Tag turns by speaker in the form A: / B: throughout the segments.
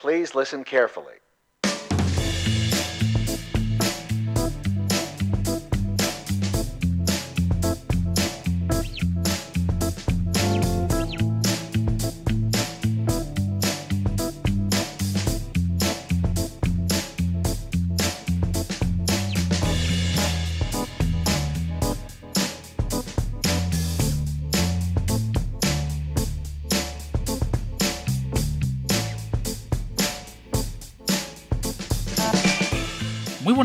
A: Please listen carefully.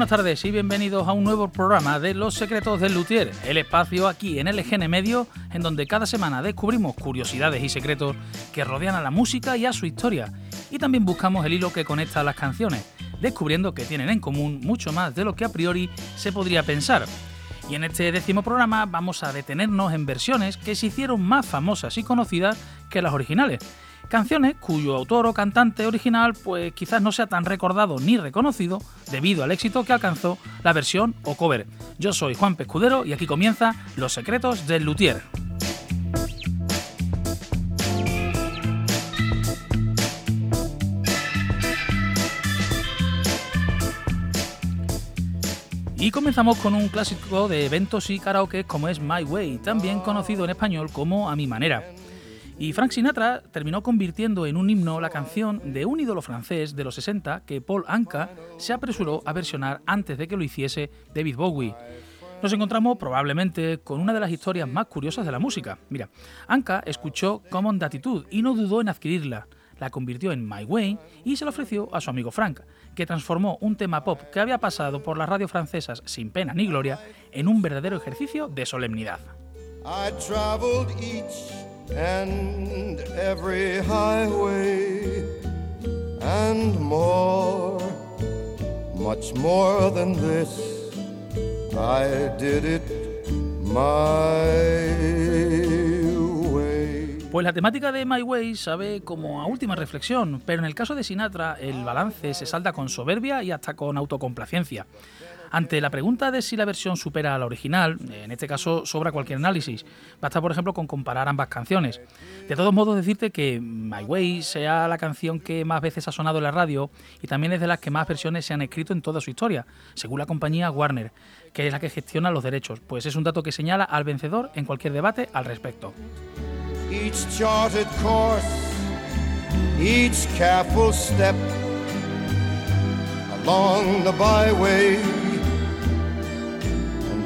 B: Buenas tardes y bienvenidos a un nuevo programa de Los Secretos del Luthier, el espacio aquí en LGN Medio, en donde cada semana descubrimos curiosidades y secretos que rodean a la música y a su historia, y también buscamos el hilo que conecta a las canciones, descubriendo que tienen en común mucho más de lo que a priori se podría pensar. Y en este décimo programa vamos a detenernos en versiones que se hicieron más famosas y conocidas que las originales, Canciones cuyo autor o cantante original pues quizás no sea tan recordado ni reconocido debido al éxito que alcanzó la versión o cover. Yo soy Juan Pescudero y aquí comienza Los secretos del luthier. Y comenzamos con un clásico de eventos y karaoke como es My Way, también conocido en español como A mi manera. Y Frank Sinatra terminó convirtiendo en un himno la canción de un ídolo francés de los 60 que Paul Anka se apresuró a versionar antes de que lo hiciese David Bowie. Nos encontramos probablemente con una de las historias más curiosas de la música. Mira, Anka escuchó Common Attitude y no dudó en adquirirla. La convirtió en My Way y se la ofreció a su amigo Frank, que transformó un tema pop que había pasado por las radios francesas sin pena ni gloria en un verdadero ejercicio de solemnidad. And every highway and more, much more than this. I did it my. Pues la temática de My Way sabe como a última reflexión, pero en el caso de Sinatra el balance se salda con soberbia y hasta con autocomplacencia. Ante la pregunta de si la versión supera a la original, en este caso sobra cualquier análisis. Basta, por ejemplo, con comparar ambas canciones. De todos modos, decirte que My Way sea la canción que más veces ha sonado en la radio y también es de las que más versiones se han escrito en toda su historia, según la compañía Warner, que es la que gestiona los derechos, pues es un dato que señala al vencedor en cualquier debate al respecto. along the byway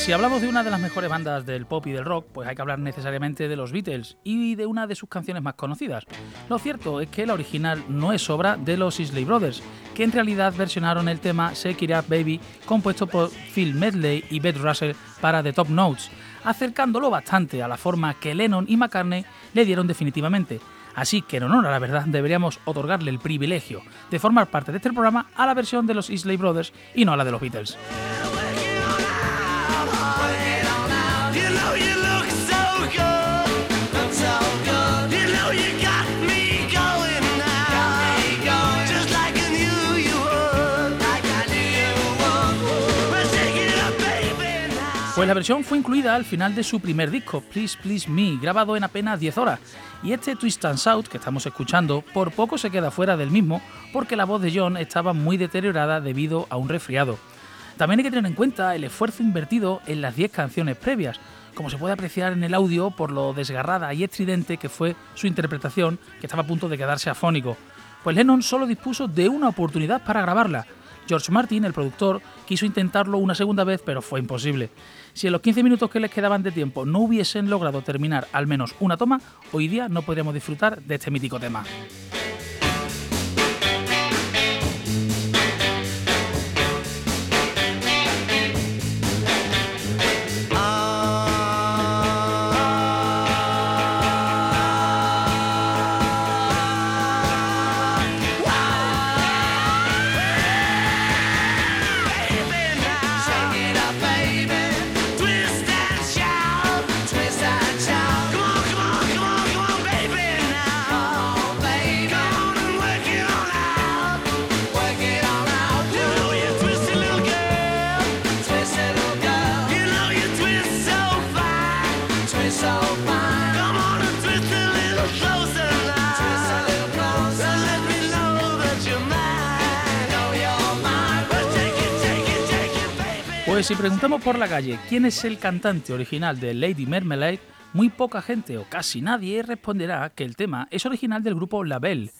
B: si hablamos de una de las mejores bandas del pop y del rock, pues hay que hablar necesariamente de los Beatles y de una de sus canciones más conocidas. Lo cierto es que la original no es obra de los Isley Brothers, que en realidad versionaron el tema Shake It Up Baby, compuesto por Phil Medley y Beth Russell para The Top Notes, acercándolo bastante a la forma que Lennon y McCartney le dieron definitivamente. Así que en honor a la verdad deberíamos otorgarle el privilegio de formar parte de este programa a la versión de los Isley Brothers y no a la de los Beatles. Pues la versión fue incluida al final de su primer disco, Please Please Me, grabado en apenas 10 horas. Y este Twist and Shout que estamos escuchando, por poco se queda fuera del mismo porque la voz de John estaba muy deteriorada debido a un resfriado. También hay que tener en cuenta el esfuerzo invertido en las 10 canciones previas, como se puede apreciar en el audio por lo desgarrada y estridente que fue su interpretación, que estaba a punto de quedarse afónico. Pues Lennon solo dispuso de una oportunidad para grabarla, George Martin, el productor, quiso intentarlo una segunda vez, pero fue imposible. Si en los 15 minutos que les quedaban de tiempo no hubiesen logrado terminar al menos una toma, hoy día no podríamos disfrutar de este mítico tema. Pues si preguntamos por la calle quién es el cantante original de Lady Marmalade, muy poca gente o casi nadie responderá que el tema es original del grupo Label.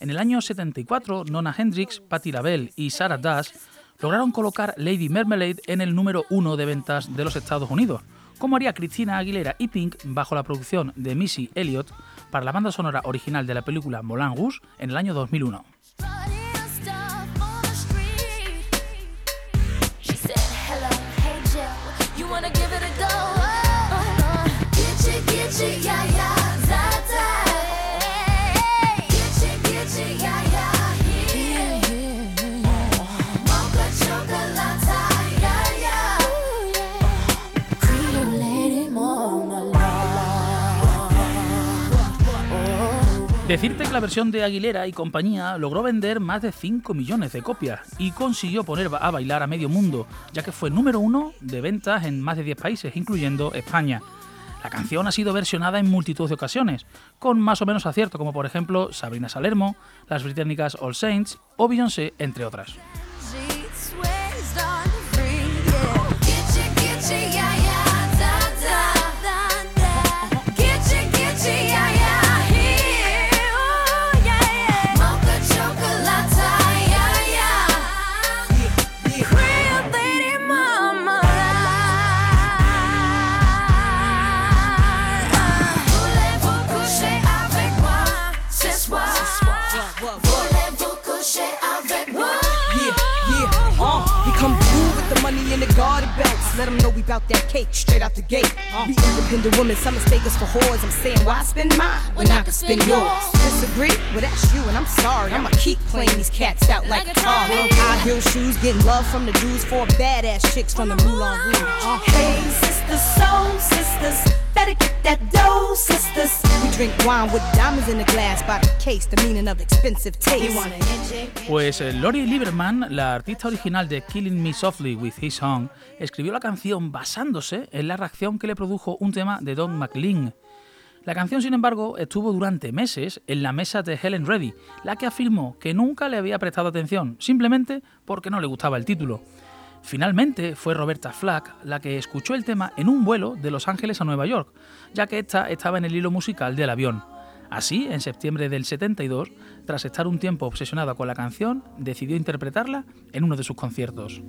B: En el año 74, Nona Hendrix, Patti LaBelle y Sarah Dash lograron colocar Lady Marmalade en el número uno de ventas de los Estados Unidos, como haría Christina Aguilera y Pink bajo la producción de Missy Elliott para la banda sonora original de la película Moulin Rouge en el año 2001. Decirte que la versión de Aguilera y compañía logró vender más de 5 millones de copias y consiguió poner a bailar a medio mundo, ya que fue número uno de ventas en más de 10 países, incluyendo España. La canción ha sido versionada en multitud de ocasiones, con más o menos acierto, como por ejemplo Sabrina Salermo, las británicas All Saints o Beyoncé, entre otras. Let them know we bout that cake straight out the gate. We independent women, some mistake us for whores. I'm saying, why spend mine when I can spend yours? Disagree? Well, that's you, and I'm sorry. I'ma keep playing these cats out like, a car. High heel shoes, getting love from the dudes, for badass chicks from the Moulin Rouge. Hey, sisters, soul sisters. Better get that dough, sisters. We drink wine with diamonds in the glass by the case, the meaning of expensive taste. Pues Lori Lieberman, la artista original de Killing Me Softly with His Song, escribió la canción basándose en la reacción que le produjo un tema de Don McLean. La canción, sin embargo, estuvo durante meses en la mesa de Helen Reddy, la que afirmó que nunca le había prestado atención, simplemente porque no le gustaba el título. Finalmente fue Roberta Flack la que escuchó el tema en un vuelo de Los Ángeles a Nueva York, ya que ésta estaba en el hilo musical del avión. Así, en septiembre del 72, tras estar un tiempo obsesionada con la canción, decidió interpretarla en uno de sus conciertos.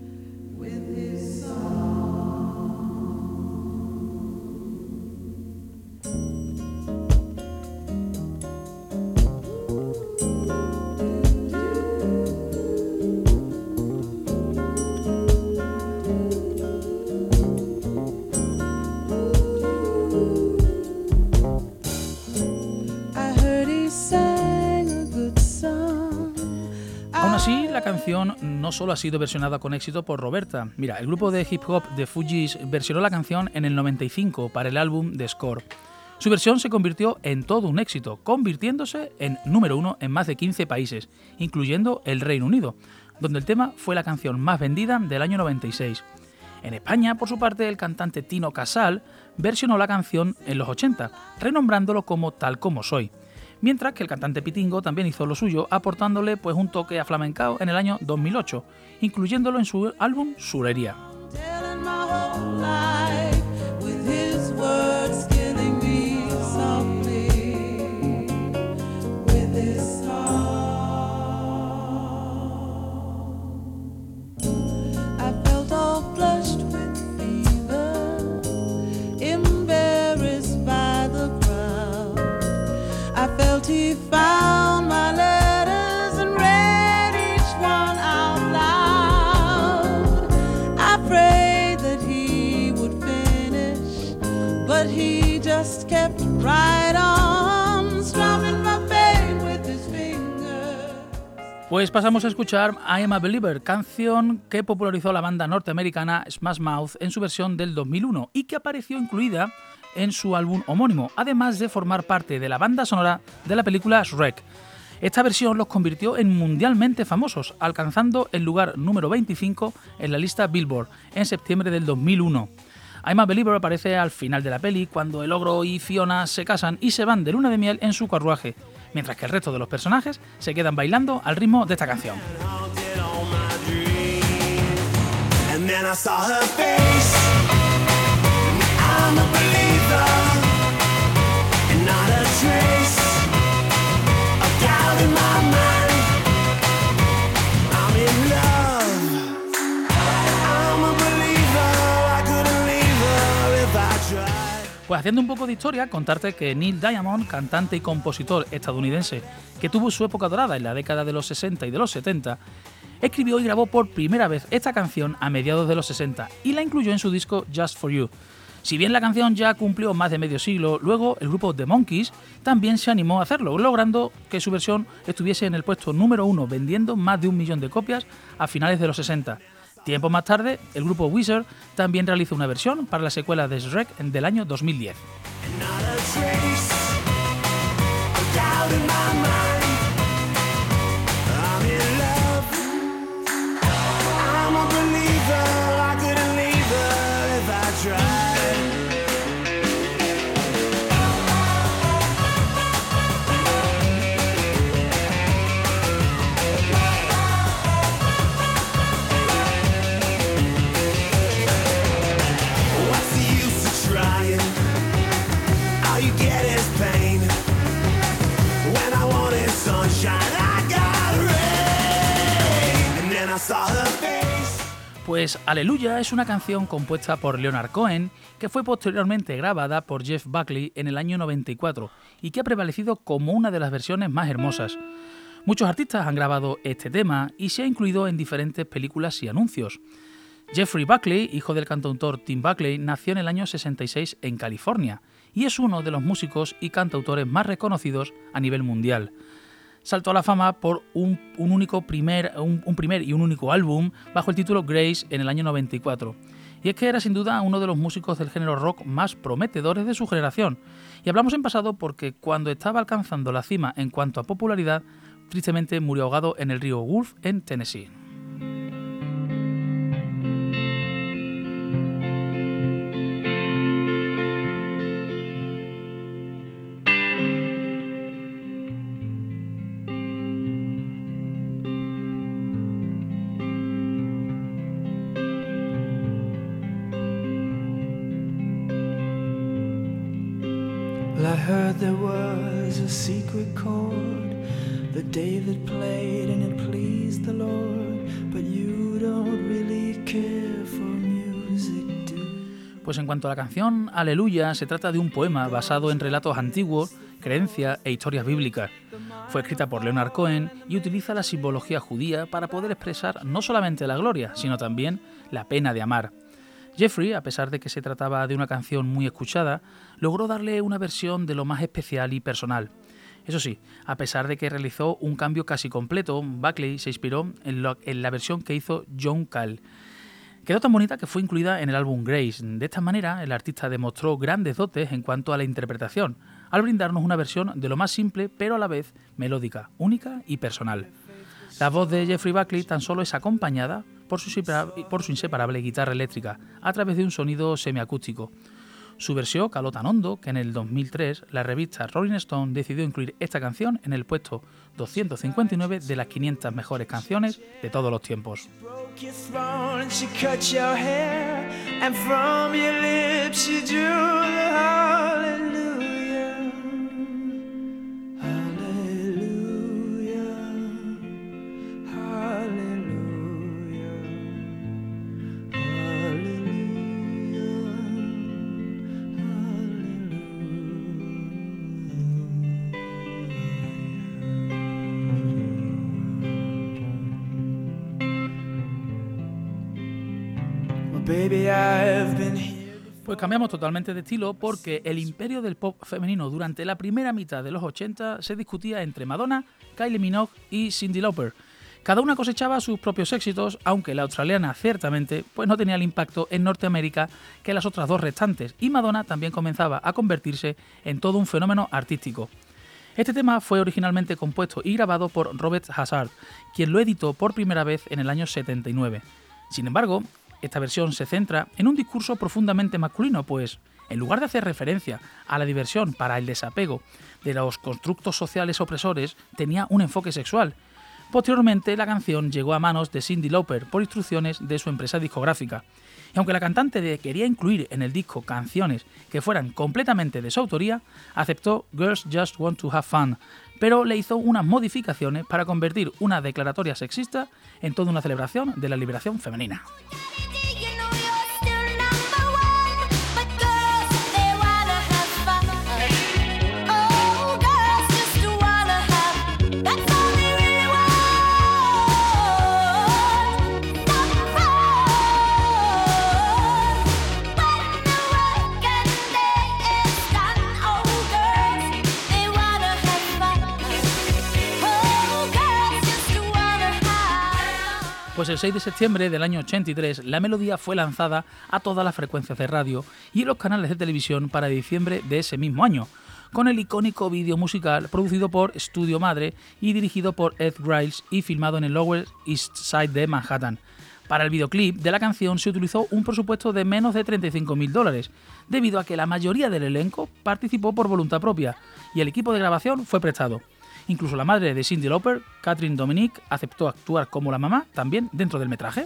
B: Canción no solo ha sido versionada con éxito por Roberta. Mira, el grupo de hip hop de Fujis versionó la canción en el 95 para el álbum The Score. Su versión se convirtió en todo un éxito, convirtiéndose en número uno en más de 15 países, incluyendo el Reino Unido, donde el tema fue la canción más vendida del año 96. En España, por su parte, el cantante Tino Casal versionó la canción en los 80, renombrándolo como Tal como soy mientras que el cantante Pitingo también hizo lo suyo, aportándole pues un toque a flamencao en el año 2008, incluyéndolo en su álbum Surería. Pues pasamos a escuchar I Am a Believer, canción que popularizó la banda norteamericana Smash Mouth en su versión del 2001 y que apareció incluida en su álbum homónimo, además de formar parte de la banda sonora de la película Shrek. Esta versión los convirtió en mundialmente famosos, alcanzando el lugar número 25 en la lista Billboard en septiembre del 2001. I'm a Believer aparece al final de la peli cuando el ogro y Fiona se casan y se van de luna de miel en su carruaje mientras que el resto de los personajes se quedan bailando al ritmo de esta canción. Pues haciendo un poco de historia, contarte que Neil Diamond, cantante y compositor estadounidense que tuvo su época dorada en la década de los 60 y de los 70, escribió y grabó por primera vez esta canción a mediados de los 60 y la incluyó en su disco Just for You. Si bien la canción ya cumplió más de medio siglo, luego el grupo The Monkeys también se animó a hacerlo, logrando que su versión estuviese en el puesto número uno, vendiendo más de un millón de copias a finales de los 60. Tiempo más tarde, el grupo Wizard también realizó una versión para la secuela de Shrek del año 2010. Pues Aleluya es una canción compuesta por Leonard Cohen que fue posteriormente grabada por Jeff Buckley en el año 94 y que ha prevalecido como una de las versiones más hermosas. Muchos artistas han grabado este tema y se ha incluido en diferentes películas y anuncios. Jeffrey Buckley, hijo del cantautor Tim Buckley, nació en el año 66 en California y es uno de los músicos y cantautores más reconocidos a nivel mundial saltó a la fama por un, único primer, un, primer y un único álbum bajo el título Grace en el año 94. Y es que era sin duda uno de los músicos del género rock más prometedores de su generación. Y hablamos en pasado porque cuando estaba alcanzando la cima en cuanto a popularidad, tristemente murió ahogado en el río Wolf en Tennessee. Cuanto a la canción Aleluya, se trata de un poema basado en relatos antiguos, creencias e historias bíblicas. Fue escrita por Leonard Cohen y utiliza la simbología judía para poder expresar no solamente la gloria, sino también la pena de amar. Jeffrey, a pesar de que se trataba de una canción muy escuchada, logró darle una versión de lo más especial y personal. Eso sí, a pesar de que realizó un cambio casi completo, Buckley se inspiró en, la versión que hizo John Cale. Quedó tan bonita que fue incluida en el álbum Grace. De esta manera, el artista demostró grandes dotes en cuanto a la interpretación, al brindarnos una versión de lo más simple, pero a la vez melódica, única y personal. La voz de Jeffrey Buckley tan solo es acompañada por su, inseparable guitarra eléctrica, a través de un sonido semiacústico. Su versión caló tan hondo que en el 2003 la revista Rolling Stone decidió incluir esta canción en el puesto 259 de las 500 mejores canciones de todos los tiempos.
C: your throne, she cut your hair, and from your lips she drew the hallelujah.
B: Pues cambiamos totalmente de estilo porque el imperio del pop femenino durante la primera mitad de los 80 se discutía entre Madonna, Kylie Minogue y Cindy Lauper. Cada una cosechaba sus propios éxitos, aunque la australiana ciertamente pues no tenía el impacto en Norteamérica que las otras dos restantes, y Madonna también comenzaba a convertirse en todo un fenómeno artístico. Este tema fue originalmente compuesto y grabado por Robert Hazard, quien lo editó por primera vez en el año 79. Sin embargo, esta versión se centra en un discurso profundamente masculino, pues en lugar de hacer referencia a la diversión para el desapego de los constructos sociales opresores, tenía un enfoque sexual. Posteriormente, la canción llegó a manos de Cindy Lauper por instrucciones de su empresa discográfica. Y aunque la cantante quería incluir en el disco canciones que fueran completamente de su autoría, aceptó Girls Just Want to Have Fun, pero le hizo unas modificaciones para convertir una declaratoria sexista en toda una celebración de la liberación femenina. Pues el 6 de septiembre del año 83 la melodía fue lanzada a todas las frecuencias de radio y en los canales de televisión para diciembre de ese mismo año, con el icónico vídeo musical producido por Studio Madre y dirigido por Ed Griles y filmado en el Lower East Side de Manhattan. Para el videoclip de la canción se utilizó un presupuesto de menos de 35.000 dólares, debido a que la mayoría del elenco participó por voluntad propia y el equipo de grabación fue prestado. Incluso la madre de Cindy Lauper, Catherine Dominique, aceptó actuar como la mamá también dentro del metraje.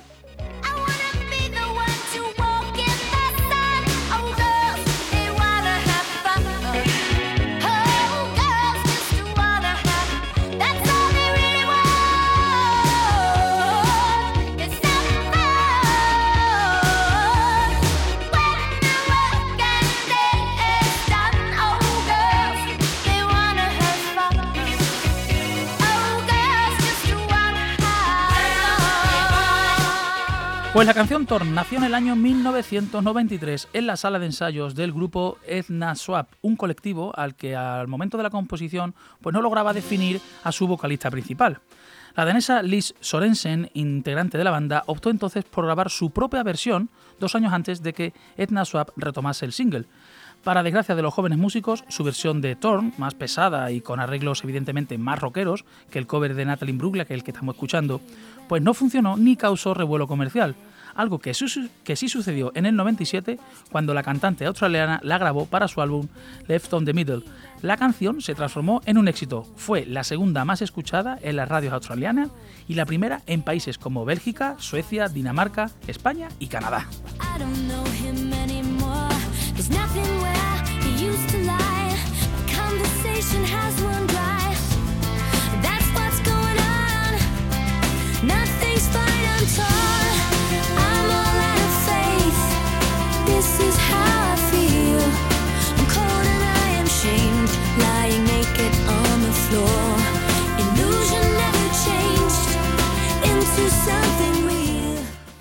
B: Pues la canción Torn nació en el año 1993 en la sala de ensayos del grupo Edna Swap, un colectivo al que al momento de la composición pues no lograba definir a su vocalista principal. La danesa Liz Sorensen, integrante de la banda, optó entonces por grabar su propia versión dos años antes de que Edna Swap retomase el single. Para desgracia de los jóvenes músicos, su versión de Torn, más pesada y con arreglos evidentemente más rockeros que el cover de Natalie Bruglia, que es el que estamos escuchando, pues no funcionó ni causó revuelo comercial, algo que, que sí sucedió en el 97 cuando la cantante australiana la grabó para su álbum Left on the Middle. La canción se transformó en un éxito, fue la segunda más escuchada en las radios australianas y la primera en países como Bélgica, Suecia, Dinamarca, España y Canadá. There's nothing where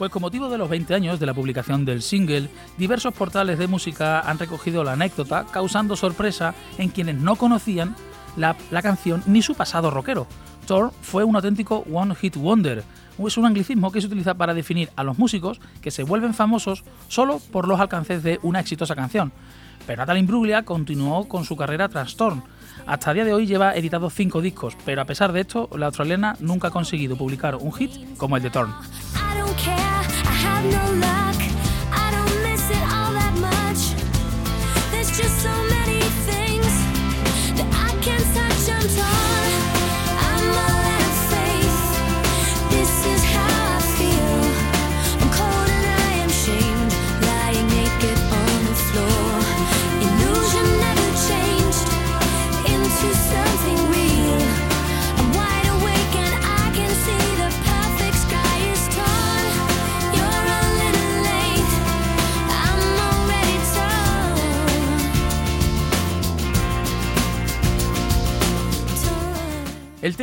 B: Pues con motivo de los 20 años de la publicación del single, diversos portales de música han recogido la anécdota, causando sorpresa en quienes no conocían la, canción ni su pasado rockero. Thor fue un auténtico One Hit Wonder, es un anglicismo que se utiliza para definir a los músicos que se vuelven famosos solo por los alcances de una exitosa canción. Pero Natalie Imbruglia continuó con su carrera tras Thorn. Hasta el día de hoy lleva editados cinco discos, pero a pesar de esto, la australiana nunca ha conseguido publicar un hit como el de Thorn. El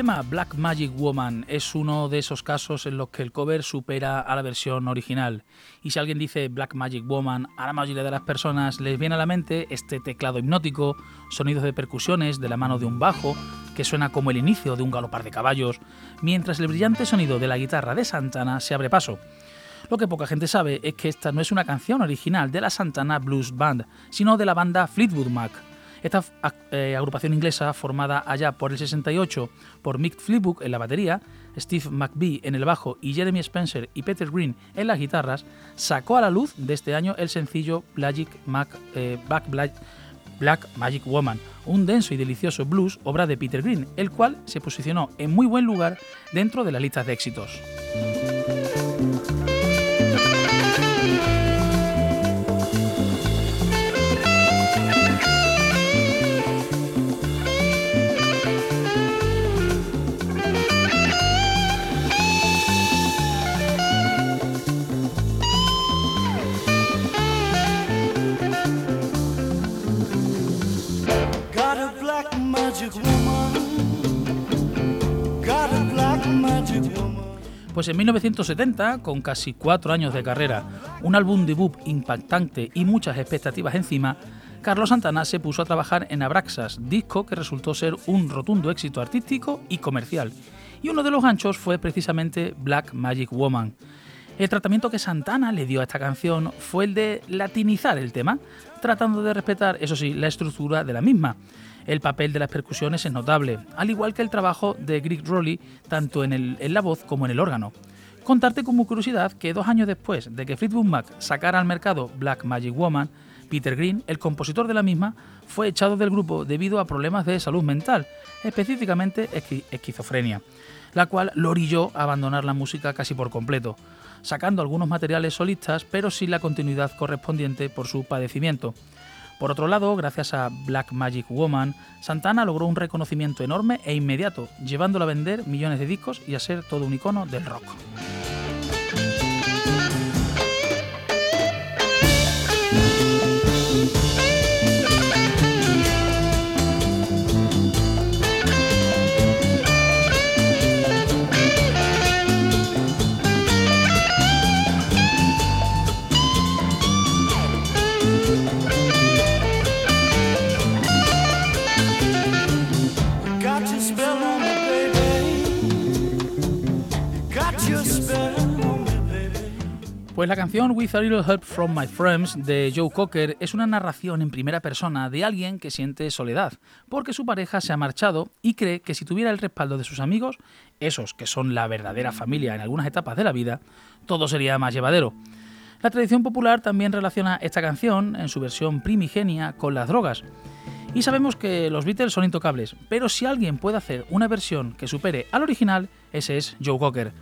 B: Black Magic Woman es uno de esos casos en los que el cover supera a la versión original. Y si alguien dice Black Magic Woman, a la mayoría de las personas les viene a la mente este teclado hipnótico, sonidos de percusiones de la mano de un bajo, que suena como el inicio de un galopar de caballos, mientras el brillante sonido de la guitarra de Santana se abre paso. Lo que poca gente sabe es que esta no es una canción original de la Santana Blues Band, sino de la banda Fleetwood Mac. Esta eh, agrupación inglesa, formada allá por el 68 por Mick Fleetwood en la batería, Steve McBee en el bajo y Jeremy Spencer y Peter Green en las guitarras, sacó a la luz de este año el sencillo Black, eh, Black Magic Woman, un denso y delicioso blues obra de Peter Green, el cual se posicionó en muy buen lugar dentro de las listas de éxitos. Pues en 1970, con casi cuatro años de carrera, un álbum debut impactante y muchas expectativas encima, Carlos Santana se puso a trabajar en Abraxas, disco que resultó ser un rotundo éxito artístico y comercial. Y uno de los ganchos fue precisamente Black Magic Woman. El tratamiento que Santana le dio a esta canción fue el de latinizar el tema, tratando de respetar, eso sí, la estructura de la misma. El papel de las percusiones es notable, al igual que el trabajo de Greg Rowley tanto en, la voz como en el órgano. Contarte como curiosidad que dos años después de que Fleetwood Mac sacara al mercado Black Magic Woman, Peter Green, el compositor de la misma, fue echado del grupo debido a problemas de salud mental, específicamente esquizofrenia, la cual lo orilló a abandonar la música casi por completo, sacando algunos materiales solistas pero sin la continuidad correspondiente por su padecimiento. Por otro lado, gracias a Black Magic Woman, Santana logró un reconocimiento enorme e inmediato, llevándolo a vender millones de discos y a ser todo un icono del rock. Pues la canción With a Little Help from My Friends de Joe Cocker es una narración en primera persona de alguien que siente soledad, porque su pareja se ha marchado y cree que si tuviera el respaldo de sus amigos, esos que son la verdadera familia en algunas etapas de la vida, todo sería más llevadero. La tradición popular también relaciona esta canción, en su versión primigenia, con las drogas. Y sabemos que los Beatles son intocables, pero si alguien puede hacer una versión que supere al original, ese es Joe Cocker.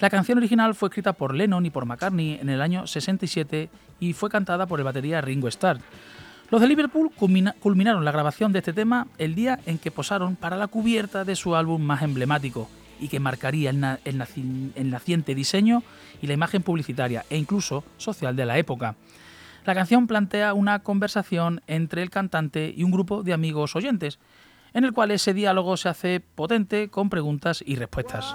B: La canción original fue escrita por Lennon y por McCartney en el año 67 y fue cantada por el batería Ringo Starr. Los de Liverpool culminaron la grabación de este tema el día en que posaron para la cubierta de su álbum más emblemático y que marcaría el, naciente diseño y la imagen publicitaria e incluso social de la época. La canción plantea una conversación entre el cantante y un grupo de amigos oyentes, en el cual ese diálogo se hace potente con preguntas y respuestas.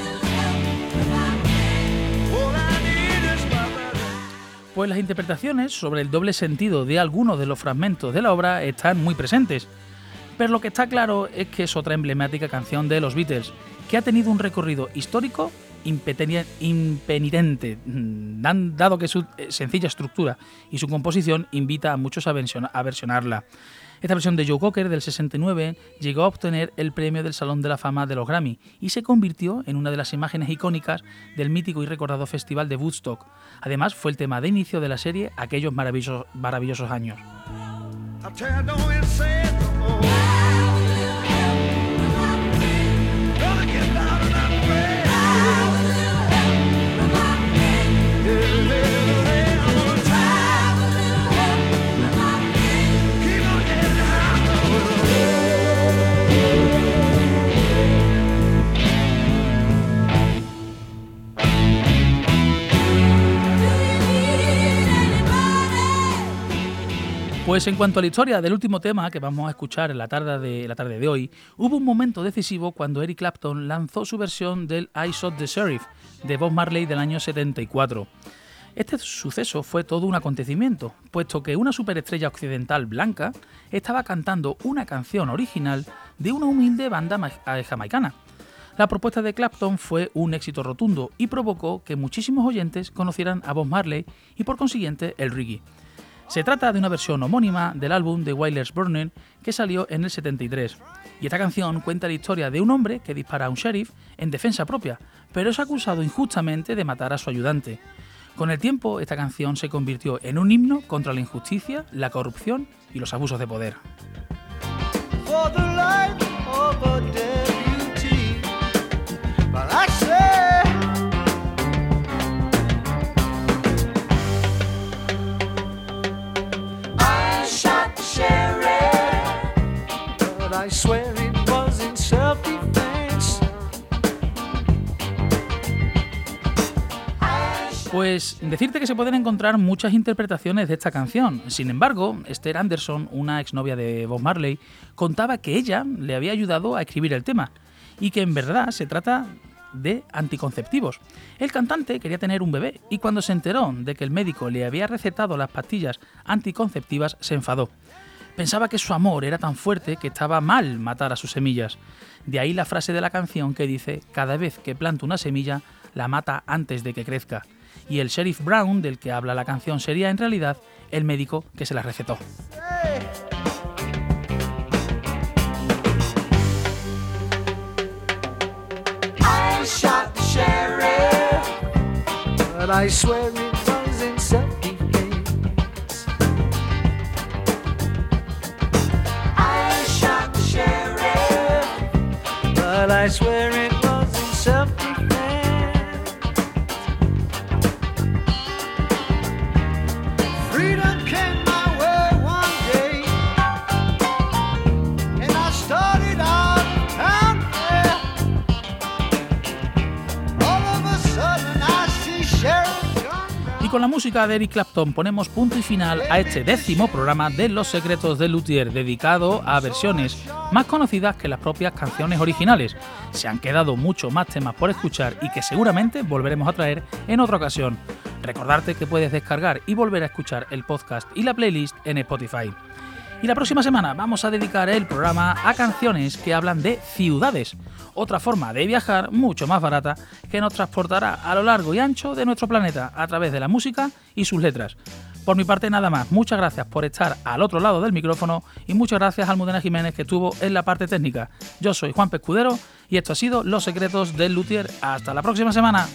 B: Pues las interpretaciones sobre el doble sentido de algunos de los fragmentos de la obra están muy presentes. Pero lo que está claro es que es otra emblemática canción de los Beatles, que ha tenido un recorrido histórico impenitente, mm, dado que su eh, sencilla estructura y su composición invita a muchos a versionarla. Esta versión de Joe Cocker del 69 llegó a obtener el premio del Salón de la Fama de los Grammy y se convirtió en una de las imágenes icónicas del mítico y recordado Festival de Woodstock. Además, fue el tema de inicio de la serie aquellos maravillosos, maravillosos años. Pues en cuanto a la historia del último tema que vamos a escuchar en la tarde de, la tarde de hoy, hubo un momento decisivo cuando Eric Clapton lanzó su versión del I Shot the Sheriff de Bob Marley del año 74. Este suceso fue todo un acontecimiento, puesto que una superestrella occidental blanca estaba cantando una canción original de una humilde banda eh, jamaicana. La propuesta de Clapton fue un éxito rotundo y provocó que muchísimos oyentes conocieran a Bob Marley y por consiguiente el reggae. Se trata de una versión homónima del álbum The Wailers Burning que salió en el 73. Y esta canción cuenta la historia de un hombre que dispara a un sheriff en defensa propia, pero es acusado injustamente de matar a su ayudante. Con el tiempo, esta canción se convirtió en un himno contra la injusticia, la corrupción y los abusos de poder. Pues decirte que se pueden encontrar muchas interpretaciones de esta canción. Sin embargo, Esther Anderson, una exnovia de Bob Marley, contaba que ella le había ayudado a escribir el tema y que en verdad se trata de anticonceptivos. El cantante quería tener un bebé y cuando se enteró de que el médico le había recetado las pastillas anticonceptivas se enfadó. Pensaba que su amor era tan fuerte que estaba mal matar a sus semillas. De ahí la frase de la canción que dice, cada vez que planta una semilla, la mata antes de que crezca. Y el sheriff Brown, del que habla la canción, sería en realidad el médico que se la recetó. It was in self-defense. Freedom came my way one day, and I started out. All of a sudden I see Sheriff Y con la música de Eric Clapton ponemos punto y final a este décimo programa de Los Secretos de Luthier, dedicado a versiones más conocidas que las propias canciones originales. Se han quedado mucho más temas por escuchar y que seguramente volveremos a traer en otra ocasión. Recordarte que puedes descargar y volver a escuchar el podcast y la playlist en Spotify. Y la próxima semana vamos a dedicar el programa a canciones que hablan de ciudades, otra forma de viajar mucho más barata que nos transportará a lo largo y ancho de nuestro planeta a través de la música y sus letras. Por mi parte nada más, muchas gracias por estar al otro lado del micrófono y muchas gracias a Almudena Jiménez que estuvo en la parte técnica. Yo soy Juan Pescudero y esto ha sido Los Secretos del Luthier. Hasta la próxima semana.